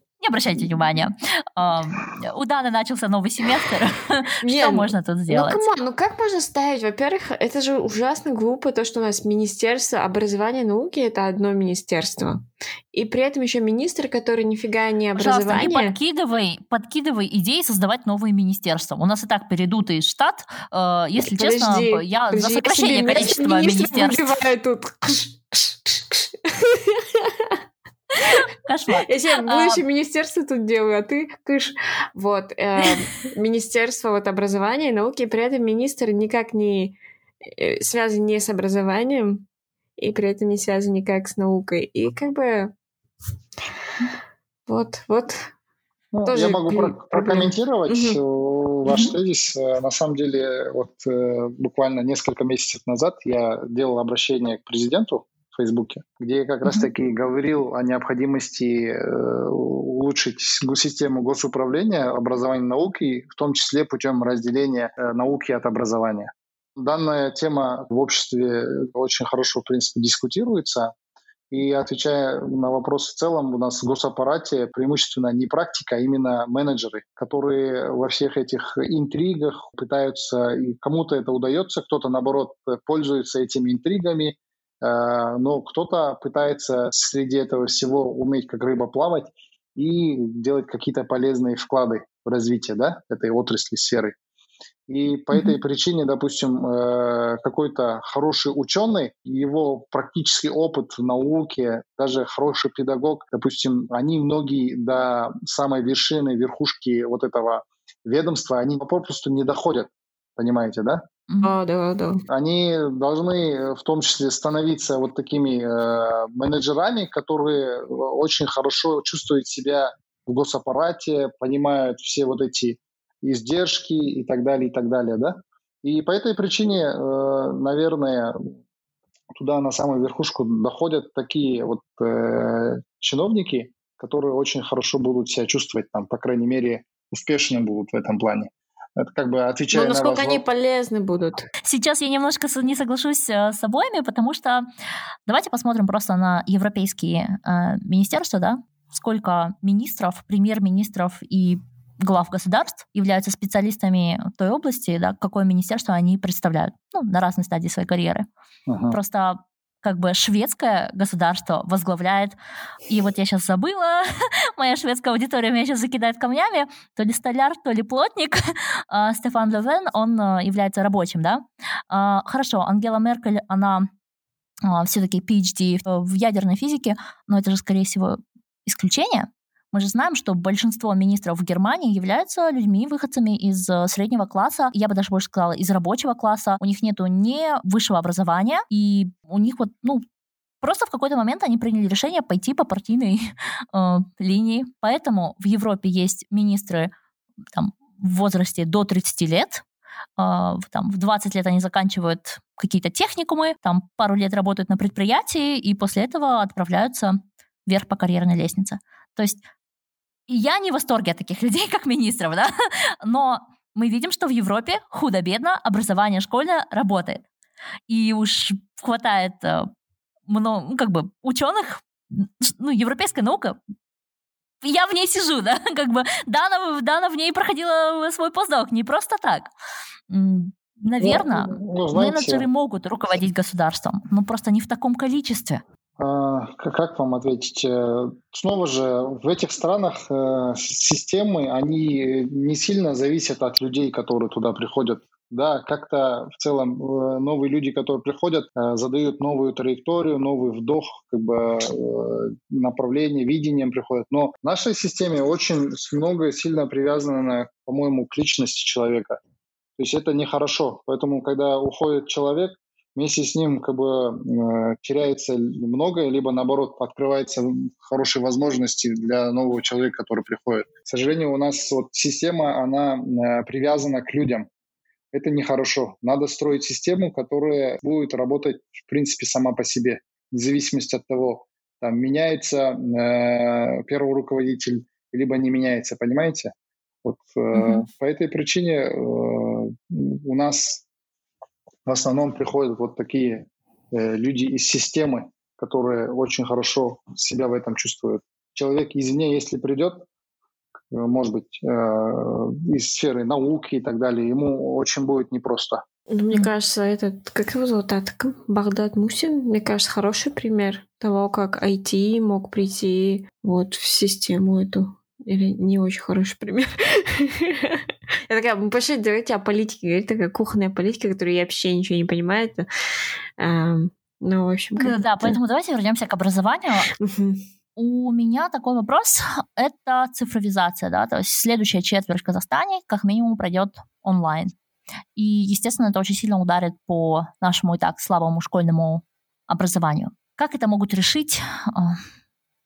[SPEAKER 1] Не обращайте внимания. У Даны начался новый семестр. Что можно тут сделать?
[SPEAKER 2] Ну, ну как можно ставить? Во-первых, это же ужасно глупо, то, что у нас Министерство образования и науки — это одно министерство. И при этом еще министр, который нифига не образование.
[SPEAKER 1] Пожалуйста, не подкидывай, подкидывай идеи создавать новые министерства. У нас и так передутый штат. Э, если подожди, честно, я подожди, за сокращение количества министерств. Тут.
[SPEAKER 2] Кошмар. Я себе будущее а... министерство тут делаю, а ты кыш. Вот. Э, министерство вот образования и науки, при этом министр никак не э, связан не с образованием, и при этом не связан никак с наукой. И как бы вот, вот.
[SPEAKER 3] Ну, тоже я могу про- прокомментировать угу. ваш угу. тезис. Э, на самом деле, вот буквально несколько месяцев назад я делал обращение к президенту в Фейсбуке, где я как mm-hmm. раз-таки говорил о необходимости э, улучшить систему госуправления образования науки, в том числе путем разделения э, науки от образования. Данная тема в обществе очень хорошо, в принципе, дискутируется. И отвечая на вопрос в целом, у нас в госаппарате преимущественно не практика, а именно менеджеры, которые во всех этих интригах пытаются, и кому-то это удается, кто-то, наоборот, пользуется этими интригами, Э, но кто-то пытается среди этого всего уметь как рыба плавать и делать какие-то полезные вклады в развитие да, этой отрасли, сферы. И по этой причине, допустим, э, какой-то хороший ученый, его практический опыт в науке, даже хороший педагог, допустим, они многие до самой вершины, верхушки вот этого ведомства, они попросту не доходят, понимаете, да?
[SPEAKER 2] Да, да, да.
[SPEAKER 3] Они должны в том числе становиться вот такими э, менеджерами, которые очень хорошо чувствуют себя в госаппарате, понимают все вот эти издержки и так далее, и так далее, да. И по этой причине, э, наверное, туда на самую верхушку доходят такие вот э, чиновники, которые очень хорошо будут себя чувствовать там, по крайней мере, успешны будут в этом плане. Это как бы отвечая
[SPEAKER 2] ну, насколько
[SPEAKER 3] на
[SPEAKER 2] они полезны будут.
[SPEAKER 1] Сейчас я немножко не соглашусь э, с обоими, потому что давайте посмотрим просто на европейские э, министерства, да, сколько министров, премьер-министров и глав государств являются специалистами той области, да, какое министерство они представляют, ну, на разной стадии своей карьеры. Uh-huh. Просто как бы шведское государство возглавляет, и вот я сейчас забыла, моя шведская аудитория меня сейчас закидает камнями, то ли столяр, то ли плотник, а, Стефан Левен, он а, является рабочим, да. А, хорошо, Ангела Меркель, она все-таки PhD в ядерной физике, но это же, скорее всего, исключение, мы же знаем, что большинство министров в Германии являются людьми, выходцами из э, среднего класса, я бы даже больше сказала, из рабочего класса. У них нету ни высшего образования, и у них вот, ну, Просто в какой-то момент они приняли решение пойти по партийной э, линии. Поэтому в Европе есть министры там, в возрасте до 30 лет, Uh, там, в 20 лет они заканчивают какие-то техникумы, там пару лет работают на предприятии, и после этого отправляются вверх по карьерной лестнице. То есть и я не в восторге от таких людей, как министров, да, но мы видим, что в Европе худо-бедно образование школьное работает. И уж хватает э, много, ну, как бы ученых, ну, европейская наука, я в ней сижу, да, как бы Дана, Дана в ней проходила свой постдок, не просто так. Наверное, ну, ну, знаете, менеджеры могут руководить государством, но просто не в таком количестве.
[SPEAKER 3] А, как вам ответить? Э, снова же, в этих странах э, системы, они не сильно зависят от людей, которые туда приходят. Да, как-то в целом э, новые люди, которые приходят, задают новую траекторию, новый вдох, как бы направление, видением приходят. Но в нашей системе очень много сильно привязано, по-моему, к личности человека. То есть это нехорошо. Поэтому, когда уходит человек, вместе с ним как бы э, теряется многое, либо наоборот открываются хорошие возможности для нового человека, который приходит. К сожалению, у нас вот система, она э, привязана к людям. Это нехорошо. Надо строить систему, которая будет работать, в принципе, сама по себе, в зависимости от того, там меняется э, первый руководитель, либо не меняется, понимаете? Вот э, mm-hmm. по этой причине э, у нас в основном приходят вот такие э, люди из системы, которые очень хорошо себя в этом чувствуют. Человек извне, если придет, э, может быть, э, из сферы науки и так далее, ему очень будет непросто.
[SPEAKER 2] Ну, мне кажется, этот, как его зовут, Атакам? Багдад Мусин, мне кажется, хороший пример того, как IT мог прийти вот в систему эту. Или не очень хороший пример. Я такая, мы пошли, давайте о политике говорить, такая кухонная политика, которую я вообще ничего не понимаю. Эм, ну, в общем,
[SPEAKER 1] Да, поэтому давайте вернемся к образованию. У меня такой вопрос — это цифровизация, да, то есть следующая четверть в Казахстане как минимум пройдет онлайн. И, естественно, это очень сильно ударит по нашему и так слабому школьному образованию. Как это могут решить?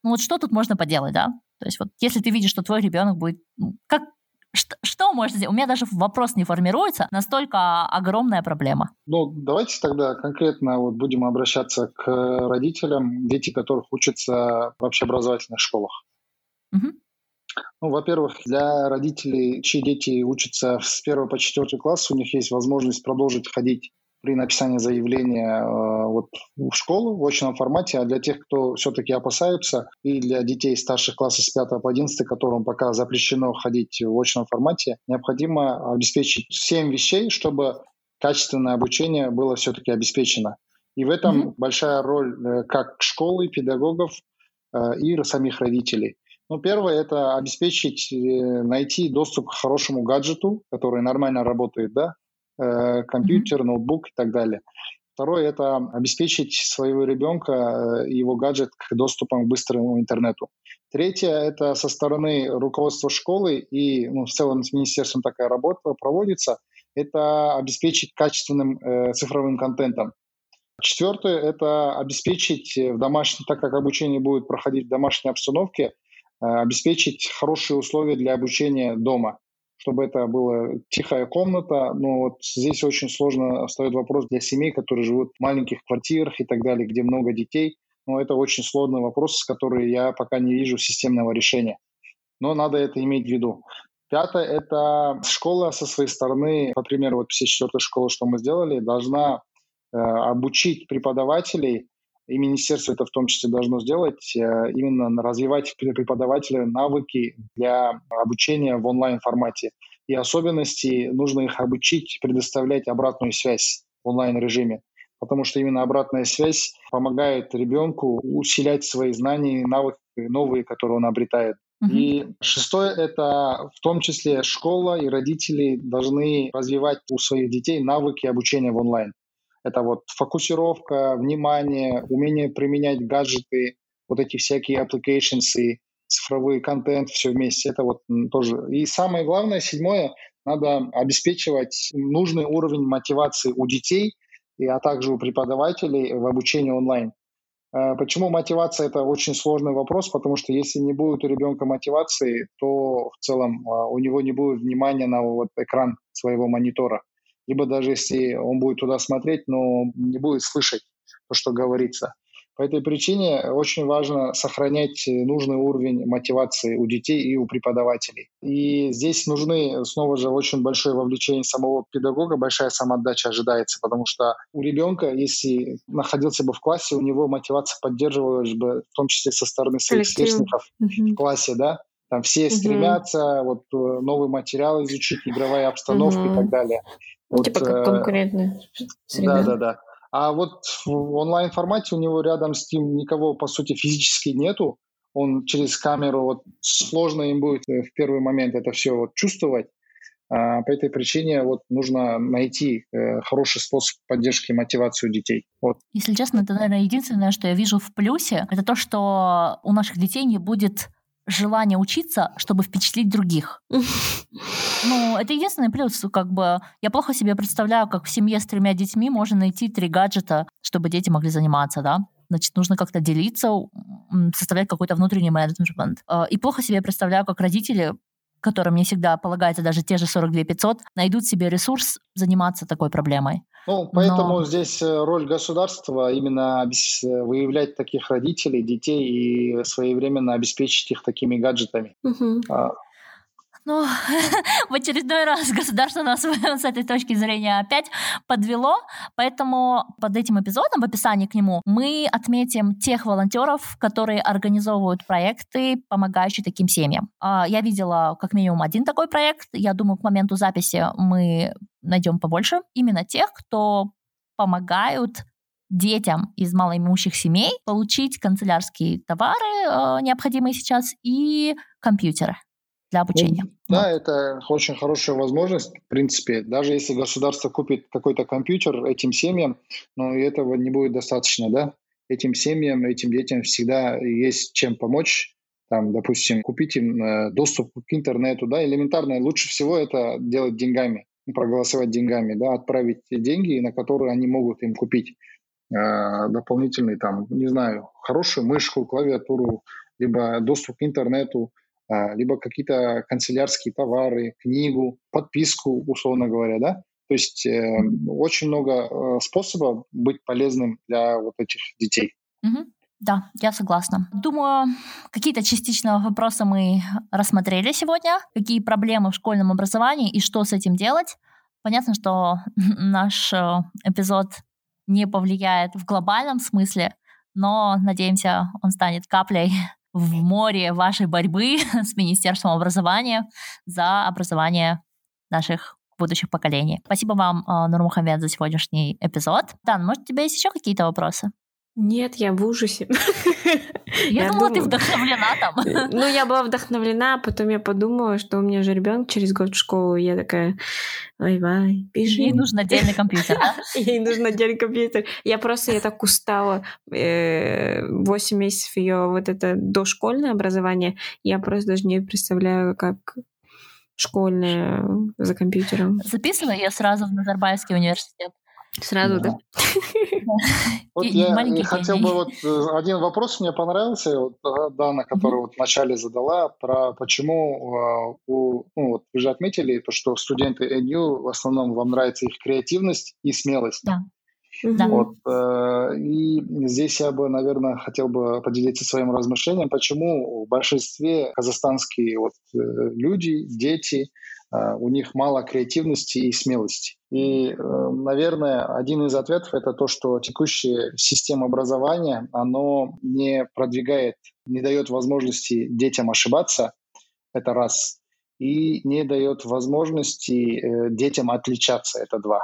[SPEAKER 1] Ну вот что тут можно поделать, да? То есть вот если ты видишь, что твой ребенок будет... Ну, как, что, что можно сделать? У меня даже вопрос не формируется, настолько огромная проблема.
[SPEAKER 3] Ну, давайте тогда конкретно вот будем обращаться к родителям, дети которых учатся в общеобразовательных школах. Угу. Ну, во-первых, для родителей, чьи дети учатся с 1 по 4 класс, у них есть возможность продолжить ходить при написании заявления э, вот, в школу в очном формате, а для тех, кто все-таки опасаются, и для детей старших классов с 5 по 11, которым пока запрещено ходить в очном формате, необходимо обеспечить 7 вещей, чтобы качественное обучение было все-таки обеспечено. И в этом mm-hmm. большая роль э, как школы, педагогов э, и самих родителей. Ну, первое – это обеспечить, найти доступ к хорошему гаджету, который нормально работает, да, компьютер, ноутбук и так далее. Второе – это обеспечить своего ребенка э, его гаджет к доступам к быстрому интернету. Третье – это со стороны руководства школы и ну, в целом с министерством такая работа проводится. это обеспечить качественным э, цифровым контентом. Четвертое – это обеспечить в домашней, так как обучение будет проходить в домашней обстановке, э, обеспечить хорошие условия для обучения дома, чтобы это была тихая комната. Но вот здесь очень сложно встает вопрос для семей, которые живут в маленьких квартирах и так далее, где много детей. Но это очень сложный вопрос, с которым я пока не вижу системного решения. Но надо это иметь в виду. Пятое – это школа со своей стороны, по примеру, вот 54-я школа, что мы сделали, должна э, обучить преподавателей, и министерство это в том числе должно сделать, э, именно развивать преподавателя навыки для обучения в онлайн-формате. И особенности нужно их обучить, предоставлять обратную связь в онлайн-режиме потому что именно обратная связь помогает ребенку усилять свои знания и навыки новые, которые он обретает. И шестое – это в том числе школа и родители должны развивать у своих детей навыки обучения в онлайн. Это вот фокусировка, внимание, умение применять гаджеты, вот эти всякие applications и цифровой контент, все вместе. Это вот тоже. И самое главное, седьмое, надо обеспечивать нужный уровень мотивации у детей, и, а также у преподавателей в обучении онлайн. Э, почему мотивация – это очень сложный вопрос, потому что если не будет у ребенка мотивации, то в целом а, у него не будет внимания на вот экран своего монитора. Либо даже если он будет туда смотреть, но не будет слышать то, что говорится. По этой причине очень важно сохранять нужный уровень мотивации у детей и у преподавателей. И здесь нужны снова же очень большое вовлечение самого педагога, большая самоотдача ожидается, потому что у ребенка, если находился бы в классе, у него мотивация поддерживалась бы, в том числе со стороны своих сверстников в классе, да, там все стремятся, вот э, новый материал изучить, игровая обстановка и так далее.
[SPEAKER 2] Ну, вот, типа как э, конкурентная
[SPEAKER 3] среда. Да, да, да. А вот в онлайн-формате у него рядом с ним никого, по сути, физически нету. Он через камеру, вот сложно им будет э, в первый момент это все вот чувствовать. А, по этой причине вот нужно найти э, хороший способ поддержки и мотивации у детей. Вот.
[SPEAKER 1] Если честно, это, наверное, единственное, что я вижу в плюсе, это то, что у наших детей не будет желание учиться, чтобы впечатлить других. Ну, это единственный плюс. Как бы я плохо себе представляю, как в семье с тремя детьми можно найти три гаджета, чтобы дети могли заниматься, да? Значит, нужно как-то делиться, составлять какой-то внутренний менеджмент. А, и плохо себе представляю, как родители которым не всегда полагается даже те же 42 500, найдут себе ресурс заниматься такой проблемой.
[SPEAKER 3] Ну, поэтому Но... здесь э, роль государства именно выявлять таких родителей, детей и своевременно обеспечить их такими гаджетами.
[SPEAKER 1] Угу. Ну, в очередной раз государство нас с этой точки зрения опять подвело, поэтому под этим эпизодом, в описании к нему, мы отметим тех волонтеров, которые организовывают проекты, помогающие таким семьям. А, я видела как минимум один такой проект, я думаю, к моменту записи мы найдем побольше. Именно тех, кто помогают детям из малоимущих семей получить канцелярские товары, э, необходимые сейчас, и компьютеры для обучения. Ну,
[SPEAKER 3] да, вот. это очень хорошая возможность, в принципе. Даже если государство купит какой-то компьютер этим семьям, но этого не будет достаточно, да? Этим семьям, этим детям всегда есть чем помочь. Там, допустим, купить им э, доступ к интернету, да, элементарно. Лучше всего это делать деньгами, проголосовать деньгами, да, отправить деньги, на которые они могут им купить э, дополнительный, там, не знаю, хорошую мышку, клавиатуру, либо доступ к интернету, либо какие-то канцелярские товары, книгу, подписку, условно говоря, да. То есть э, очень много э, способов быть полезным для вот этих детей.
[SPEAKER 1] Угу. Да, я согласна. Думаю, какие-то частично вопросы мы рассмотрели сегодня. Какие проблемы в школьном образовании и что с этим делать. Понятно, что наш э, эпизод не повлияет в глобальном смысле, но, надеемся, он станет каплей в море вашей борьбы с Министерством образования за образование наших будущих поколений. Спасибо вам, а, Нурмухамед, за сегодняшний эпизод. Дан, может, у тебя есть еще какие-то вопросы?
[SPEAKER 2] Нет, я в ужасе.
[SPEAKER 1] Я, я думала, думаю... ты вдохновлена там.
[SPEAKER 2] Ну, я была вдохновлена, а потом я подумала, что у меня же ребенок через год в школу, я такая, ой-вай,
[SPEAKER 1] пиши. Ей нужен отдельный компьютер?
[SPEAKER 2] Ей нужен отдельный компьютер. Я просто, я так устала. 8 э, месяцев ее вот это дошкольное образование, я просто даже не представляю, как школьное за компьютером.
[SPEAKER 1] Записывай ее сразу в Назарбаевский университет.
[SPEAKER 2] Сразу, да?
[SPEAKER 3] Вот я хотел бы вот э, один вопрос мне понравился, вот, Дана, который вот вначале задала, про почему э, у, ну, вот вы же отметили то, что студенты NU в основном вам нравится их креативность и смелость.
[SPEAKER 1] Да.
[SPEAKER 3] Вот, э, и здесь я бы, наверное, хотел бы поделиться своим размышлением, почему в большинстве казахстанские вот, э, люди, дети, у них мало креативности и смелости. И, наверное, один из ответов это то, что текущая система образования, оно не продвигает, не дает возможности детям ошибаться, это раз, и не дает возможности детям отличаться, это два.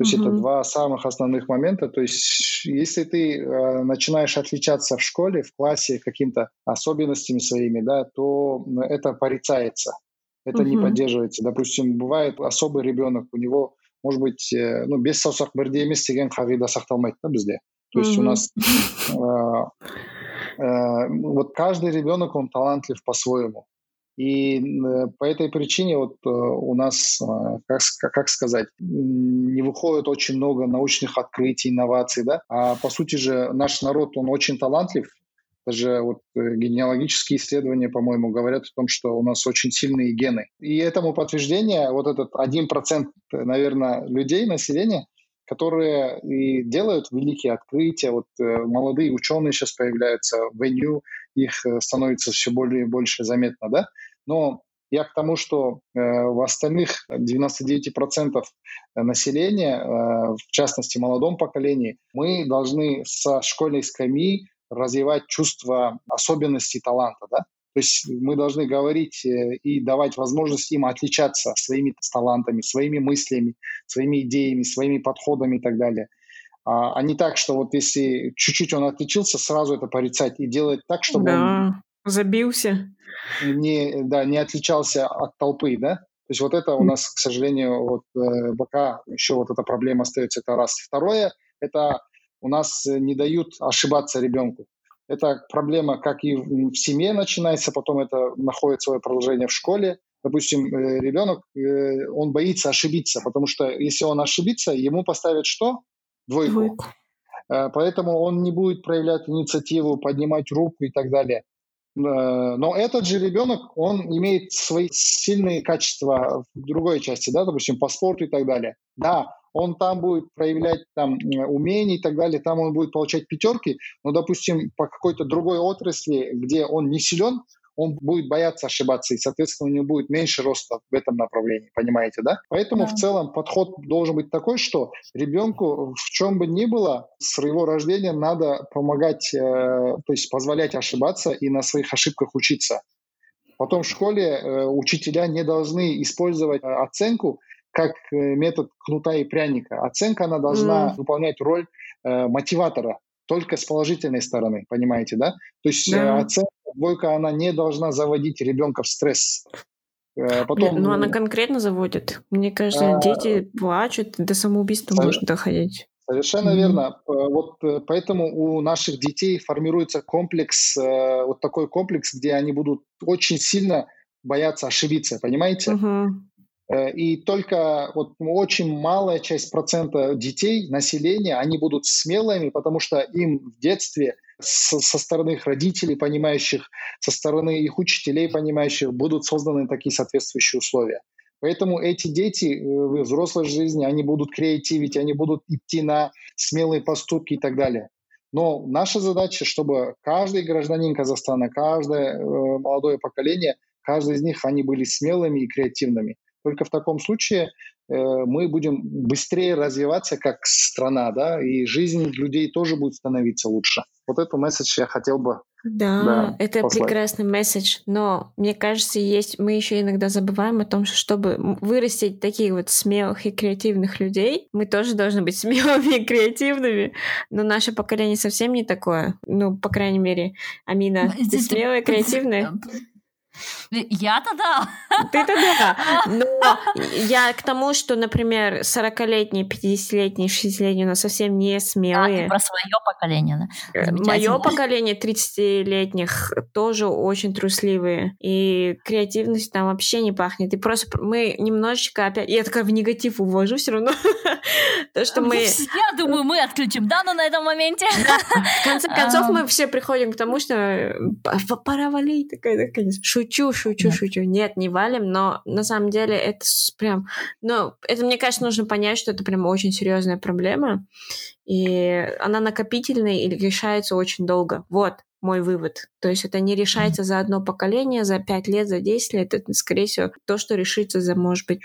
[SPEAKER 3] То есть mm-hmm. это два самых основных момента. То есть если ты э, начинаешь отличаться в школе, в классе какими-то особенностями своими, да, то это порицается, это mm-hmm. не поддерживается. Допустим, бывает особый ребенок, у него может быть, э, ну, без саусақ бірде емес деген қағида сақталмайды да бізде. То есть mm-hmm. у нас э, э, вот каждый ребенок, он талантлив по-своему. И э, по этой причине вот э, у нас, как, как сказать, не выходит очень много научных открытий, инноваций, да, а по сути же наш народ, он очень талантлив, даже вот генеалогические исследования, по-моему, говорят о том, что у нас очень сильные гены. И этому подтверждение вот этот один процент, наверное, людей, населения, которые и делают великие открытия. Вот молодые ученые сейчас появляются в НЮ, их становится все более и больше заметно, да? Но я к тому, что э, в остальных 99% населения, э, в частности молодом поколении, мы должны со школьной скамьи развивать чувство особенностей таланта. Да? То есть мы должны говорить э, и давать возможность им отличаться своими талантами, своими мыслями, своими идеями, своими подходами и так далее. А, а не так, что вот если чуть-чуть он отличился, сразу это порицать и делать так, чтобы
[SPEAKER 2] да.
[SPEAKER 3] он
[SPEAKER 2] Забился.
[SPEAKER 3] Не, да, не отличался от толпы, да? То есть вот это у нас, к сожалению, вот э, пока еще вот эта проблема остается, это раз. Второе, это у нас не дают ошибаться ребенку. Это проблема как и в семье начинается, потом это находит свое продолжение в школе. Допустим, э, ребенок, э, он боится ошибиться, потому что если он ошибится, ему поставят что? Двойку. Двойку. Поэтому он не будет проявлять инициативу, поднимать руку и так далее. Э, но этот же ребенок, он имеет свои сильные качества в другой части, да, допустим, по спорту и так далее. Да, он там будет проявлять там умения и так далее, там он будет получать пятерки, но, допустим, по какой-то другой отрасли, где он не силен, он будет бояться ошибаться, и, соответственно, у него будет меньше роста в этом направлении, понимаете, да? Поэтому да. в целом подход должен быть такой, что ребенку в чем бы ни было, с его рождения надо помогать, э, то есть позволять ошибаться и на своих ошибках учиться. Потом в школе э, учителя не должны использовать оценку как э, метод кнута и пряника. Оценка, она должна mm. выполнять роль э, мотиватора, только с положительной стороны, понимаете, да? То есть да. оценка двойка, она не должна заводить ребенка в стресс.
[SPEAKER 2] Э, потом... Нет, ну она конкретно заводит. Мне кажется, а... дети плачут, до самоубийства Совер... может доходить.
[SPEAKER 3] Совершенно mm-hmm. верно. Вот э, поэтому у наших детей формируется комплекс, э, вот такой комплекс, где они будут очень сильно бояться ошибиться, понимаете? Mm-hmm. И только вот очень малая часть процента детей, населения, они будут смелыми, потому что им в детстве со, со стороны их родителей, понимающих, со стороны их учителей, понимающих, будут созданы такие соответствующие условия. Поэтому эти дети э, в взрослой жизни, они будут креативить, они будут идти на смелые поступки и так далее. Но наша задача, чтобы каждый гражданин Казахстана, каждое э, молодое поколение, каждый из них, они были смелыми и креативными. Только в таком случае э, мы будем быстрее развиваться как страна, да, и жизнь людей тоже будет становиться лучше. Вот эту месседж я хотел бы
[SPEAKER 2] да, да это послать. прекрасный месседж, но мне кажется, есть мы еще иногда забываем о том, что чтобы вырастить таких вот смелых и креативных людей, мы тоже должны быть смелыми и креативными, но наше поколение совсем не такое. Ну, по крайней мере, Амина, ты смелая, креативная?
[SPEAKER 1] Я-то да.
[SPEAKER 2] Ты-то да. Но я к тому, что, например, 40-летние, 50-летние, 60-летние у нас совсем не смелые.
[SPEAKER 1] А, ты про свое поколение, да?
[SPEAKER 2] Э, Мое поколение 30-летних тоже очень трусливые. И креативность там вообще не пахнет. И просто мы немножечко опять... Я такая в негатив увожу все равно. То, что мы...
[SPEAKER 1] Я думаю, мы отключим Дану на этом моменте.
[SPEAKER 2] В конце концов, мы все приходим к тому, что э, пора валить. Такая, наконец. Шучу, шучу, Нет. шучу. Нет, не валим, но на самом деле это прям... Ну, это, мне кажется, нужно понять, что это прям очень серьезная проблема, и она накопительная и решается очень долго. Вот мой вывод. То есть это не решается за одно поколение, за пять лет, за десять лет. Это, скорее всего, то, что решится за, может быть,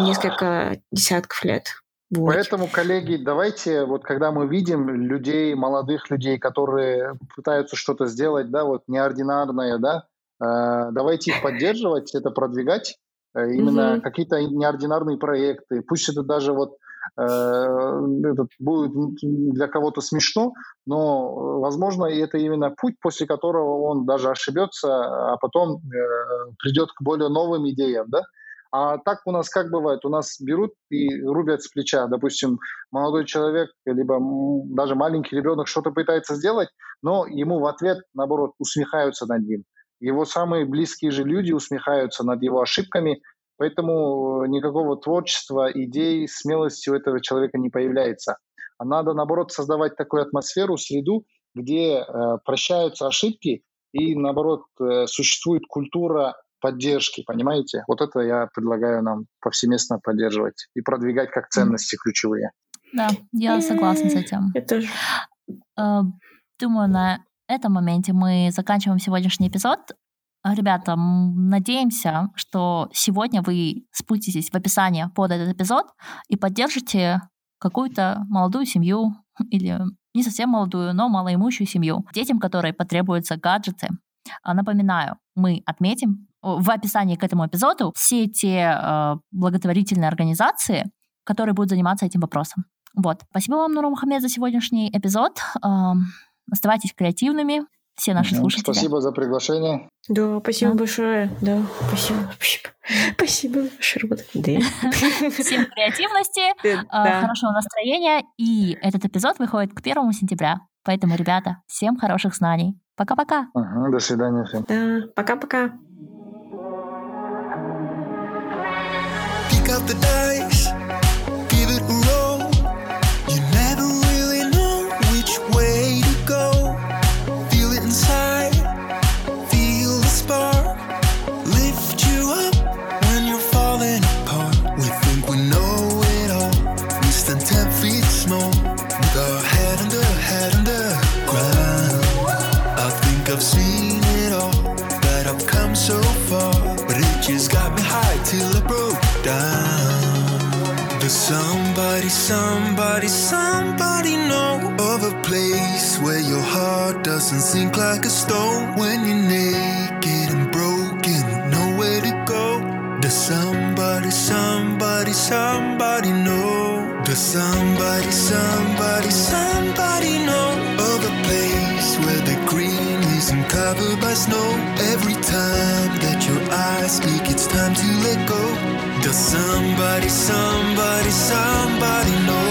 [SPEAKER 2] несколько десятков лет.
[SPEAKER 3] Вот. Поэтому, коллеги, давайте, вот когда мы видим людей, молодых людей, которые пытаются что-то сделать, да, вот неординарное, да, давайте их поддерживать, это продвигать, э, именно mm-hmm. какие-то неординарные проекты. Пусть это даже вот э, этот будет для кого-то смешно, но, возможно, это именно путь, после которого он даже ошибется, а потом э, придет к более новым идеям, да? А так у нас как бывает? У нас берут и рубят с плеча. Допустим, молодой человек, либо даже маленький ребенок что-то пытается сделать, но ему в ответ, наоборот, усмехаются над ним. Его самые близкие же люди усмехаются над его ошибками, поэтому э, никакого творчества, идей, смелости у этого человека не появляется. А надо, наоборот, создавать такую атмосферу, среду, где э, прощаются ошибки и, наоборот, э, существует культура поддержки, понимаете? Вот это я предлагаю нам повсеместно поддерживать и продвигать как ценности ключевые.
[SPEAKER 1] Да, я согласна с этим.
[SPEAKER 2] Я тоже.
[SPEAKER 1] Э, думаю, на этом моменте мы заканчиваем сегодняшний эпизод. Ребята, надеемся, что сегодня вы спуститесь в описание под этот эпизод и поддержите какую-то молодую семью или не совсем молодую, но малоимущую семью, детям, которые потребуются гаджеты. А, напоминаю, мы отметим в описании к этому эпизоду все те э, благотворительные организации, которые будут заниматься этим вопросом. Вот. Спасибо вам, Нура Мухаммед, за сегодняшний эпизод. Оставайтесь креативными, все наши угу, слушатели.
[SPEAKER 3] Спасибо за приглашение.
[SPEAKER 2] Да, спасибо да. большое. Да, спасибо. Спасибо.
[SPEAKER 1] Да. Всем креативности, а, хорошего настроения. И этот эпизод выходит к первому сентября. Поэтому, ребята, всем хороших знаний. Пока-пока.
[SPEAKER 3] До свидания всем.
[SPEAKER 2] Да, пока-пока.
[SPEAKER 4] Pick up the dice. Doesn't sink like a stone when you're naked and broken, nowhere to go. Does somebody, somebody, somebody know? Does somebody, somebody, somebody know of a place where the green isn't covered by snow? Every time that your eyes speak, it's time to let go. Does somebody, somebody, somebody know?